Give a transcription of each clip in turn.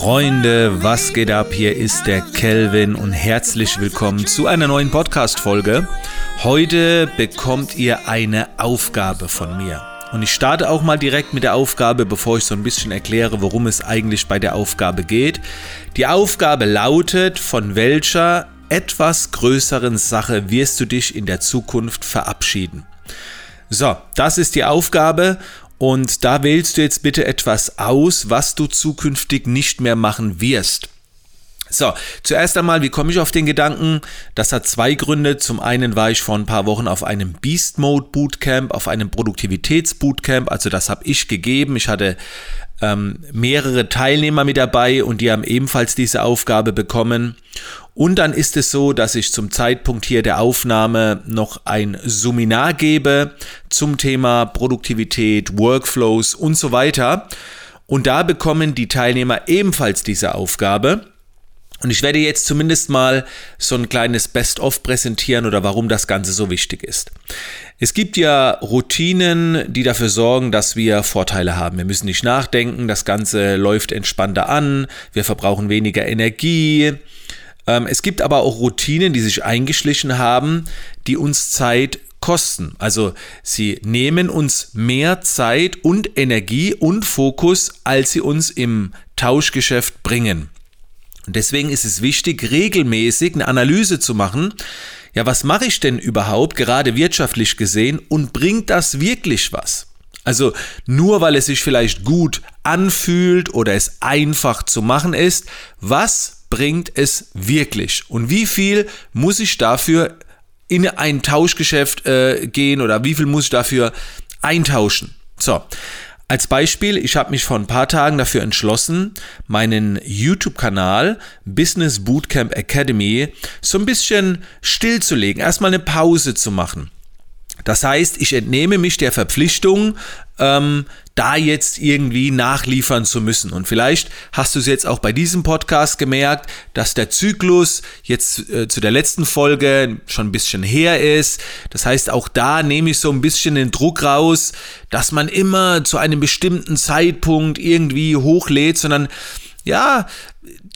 Freunde, was geht ab? Hier ist der Kelvin und herzlich willkommen zu einer neuen Podcast-Folge. Heute bekommt ihr eine Aufgabe von mir. Und ich starte auch mal direkt mit der Aufgabe, bevor ich so ein bisschen erkläre, worum es eigentlich bei der Aufgabe geht. Die Aufgabe lautet, von welcher etwas größeren Sache wirst du dich in der Zukunft verabschieden? So, das ist die Aufgabe und da wählst du jetzt bitte etwas aus, was du zukünftig nicht mehr machen wirst. So, zuerst einmal, wie komme ich auf den Gedanken? Das hat zwei Gründe. Zum einen war ich vor ein paar Wochen auf einem Beast Mode Bootcamp, auf einem Produktivitätsbootcamp. Also das habe ich gegeben. Ich hatte ähm, mehrere Teilnehmer mit dabei und die haben ebenfalls diese Aufgabe bekommen. Und dann ist es so, dass ich zum Zeitpunkt hier der Aufnahme noch ein Seminar gebe zum Thema Produktivität, Workflows und so weiter. Und da bekommen die Teilnehmer ebenfalls diese Aufgabe. Und ich werde jetzt zumindest mal so ein kleines Best-of präsentieren oder warum das Ganze so wichtig ist. Es gibt ja Routinen, die dafür sorgen, dass wir Vorteile haben. Wir müssen nicht nachdenken, das Ganze läuft entspannter an, wir verbrauchen weniger Energie. Ähm, es gibt aber auch Routinen, die sich eingeschlichen haben, die uns Zeit kosten. Also sie nehmen uns mehr Zeit und Energie und Fokus, als sie uns im Tauschgeschäft bringen. Und deswegen ist es wichtig, regelmäßig eine Analyse zu machen. Ja, was mache ich denn überhaupt, gerade wirtschaftlich gesehen, und bringt das wirklich was? Also nur weil es sich vielleicht gut anfühlt oder es einfach zu machen ist, was bringt es wirklich? Und wie viel muss ich dafür in ein Tauschgeschäft äh, gehen oder wie viel muss ich dafür eintauschen? So, als Beispiel, ich habe mich vor ein paar Tagen dafür entschlossen, meinen YouTube-Kanal Business Bootcamp Academy so ein bisschen stillzulegen, erstmal eine Pause zu machen. Das heißt, ich entnehme mich der Verpflichtung, ähm, da jetzt irgendwie nachliefern zu müssen. Und vielleicht hast du es jetzt auch bei diesem Podcast gemerkt, dass der Zyklus jetzt äh, zu der letzten Folge schon ein bisschen her ist. Das heißt, auch da nehme ich so ein bisschen den Druck raus, dass man immer zu einem bestimmten Zeitpunkt irgendwie hochlädt, sondern ja,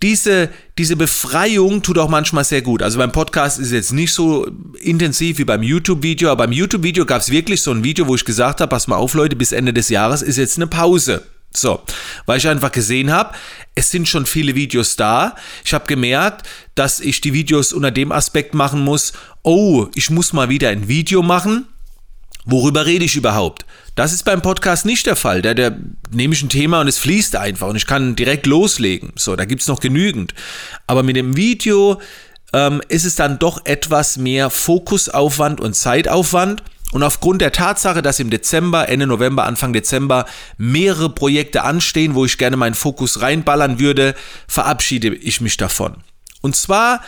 diese, diese Befreiung tut auch manchmal sehr gut. Also beim Podcast ist es jetzt nicht so intensiv wie beim YouTube-Video, aber beim YouTube-Video gab es wirklich so ein Video, wo ich gesagt habe, pass mal auf Leute, bis Ende des Jahres ist jetzt eine Pause. So, weil ich einfach gesehen habe, es sind schon viele Videos da. Ich habe gemerkt, dass ich die Videos unter dem Aspekt machen muss, oh, ich muss mal wieder ein Video machen. Worüber rede ich überhaupt? Das ist beim Podcast nicht der Fall. Da, da nehme ich ein Thema und es fließt einfach und ich kann direkt loslegen. So, da gibt es noch genügend. Aber mit dem Video ähm, ist es dann doch etwas mehr Fokusaufwand und Zeitaufwand. Und aufgrund der Tatsache, dass im Dezember, Ende November, Anfang Dezember mehrere Projekte anstehen, wo ich gerne meinen Fokus reinballern würde, verabschiede ich mich davon. Und zwar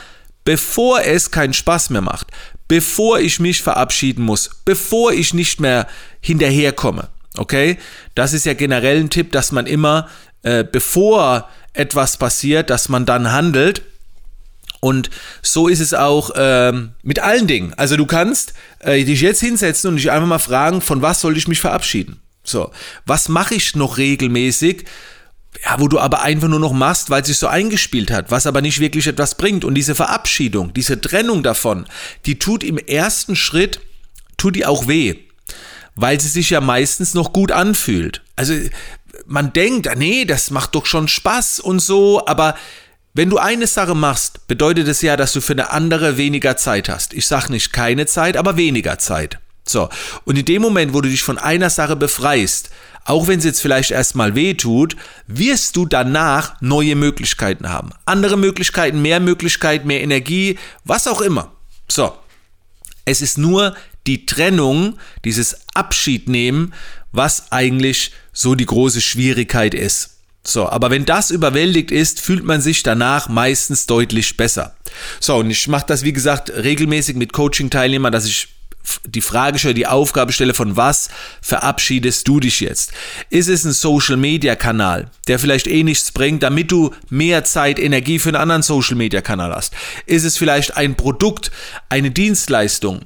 bevor es keinen Spaß mehr macht, bevor ich mich verabschieden muss, bevor ich nicht mehr hinterherkomme. Okay? Das ist ja generell ein Tipp, dass man immer, äh, bevor etwas passiert, dass man dann handelt. Und so ist es auch ähm, mit allen Dingen. Also du kannst äh, dich jetzt hinsetzen und dich einfach mal fragen, von was soll ich mich verabschieden? So, was mache ich noch regelmäßig? Ja, wo du aber einfach nur noch machst, weil es sich so eingespielt hat, was aber nicht wirklich etwas bringt. Und diese Verabschiedung, diese Trennung davon, die tut im ersten Schritt, tut die auch weh, weil sie sich ja meistens noch gut anfühlt. Also man denkt, ah, nee, das macht doch schon Spaß und so, aber wenn du eine Sache machst, bedeutet es ja, dass du für eine andere weniger Zeit hast. Ich sage nicht keine Zeit, aber weniger Zeit. So, und in dem Moment, wo du dich von einer Sache befreist, auch wenn es jetzt vielleicht erstmal weh tut, wirst du danach neue Möglichkeiten haben. Andere Möglichkeiten, mehr Möglichkeiten, mehr Energie, was auch immer. So. Es ist nur die Trennung, dieses Abschiednehmen, was eigentlich so die große Schwierigkeit ist. So, aber wenn das überwältigt ist, fühlt man sich danach meistens deutlich besser. So, und ich mache das, wie gesagt, regelmäßig mit Coaching-Teilnehmern, dass ich die Frage stelle, die Aufgabe stelle, von was verabschiedest du dich jetzt? Ist es ein Social Media Kanal, der vielleicht eh nichts bringt, damit du mehr Zeit, Energie für einen anderen Social Media Kanal hast? Ist es vielleicht ein Produkt, eine Dienstleistung,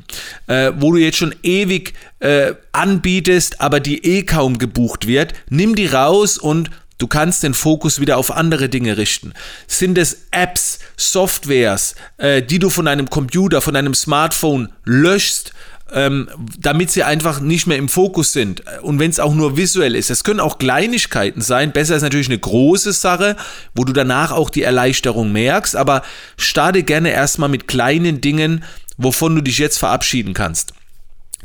äh, wo du jetzt schon ewig äh, anbietest, aber die eh kaum gebucht wird? Nimm die raus und Du kannst den Fokus wieder auf andere Dinge richten. Sind es Apps, Softwares, äh, die du von deinem Computer, von deinem Smartphone löschst, ähm, damit sie einfach nicht mehr im Fokus sind. Und wenn es auch nur visuell ist. Es können auch Kleinigkeiten sein. Besser ist natürlich eine große Sache, wo du danach auch die Erleichterung merkst. Aber starte gerne erstmal mit kleinen Dingen, wovon du dich jetzt verabschieden kannst.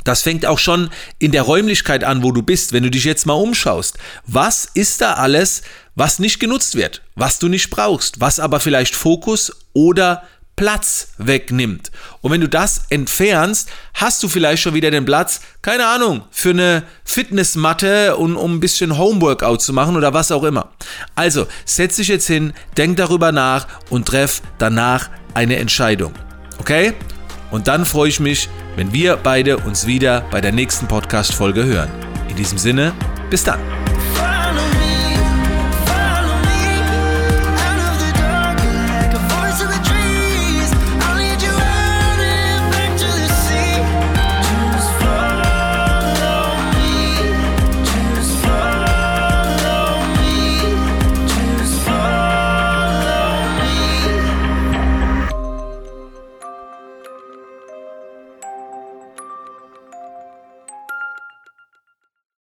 Das fängt auch schon in der Räumlichkeit an, wo du bist, wenn du dich jetzt mal umschaust. Was ist da alles, was nicht genutzt wird, was du nicht brauchst, was aber vielleicht Fokus oder Platz wegnimmt. Und wenn du das entfernst, hast du vielleicht schon wieder den Platz, keine Ahnung, für eine Fitnessmatte und um ein bisschen Homeworkout zu machen oder was auch immer. Also setz dich jetzt hin, denk darüber nach und treff danach eine Entscheidung. Okay? Und dann freue ich mich, wenn wir beide uns wieder bei der nächsten Podcast-Folge hören. In diesem Sinne, bis dann.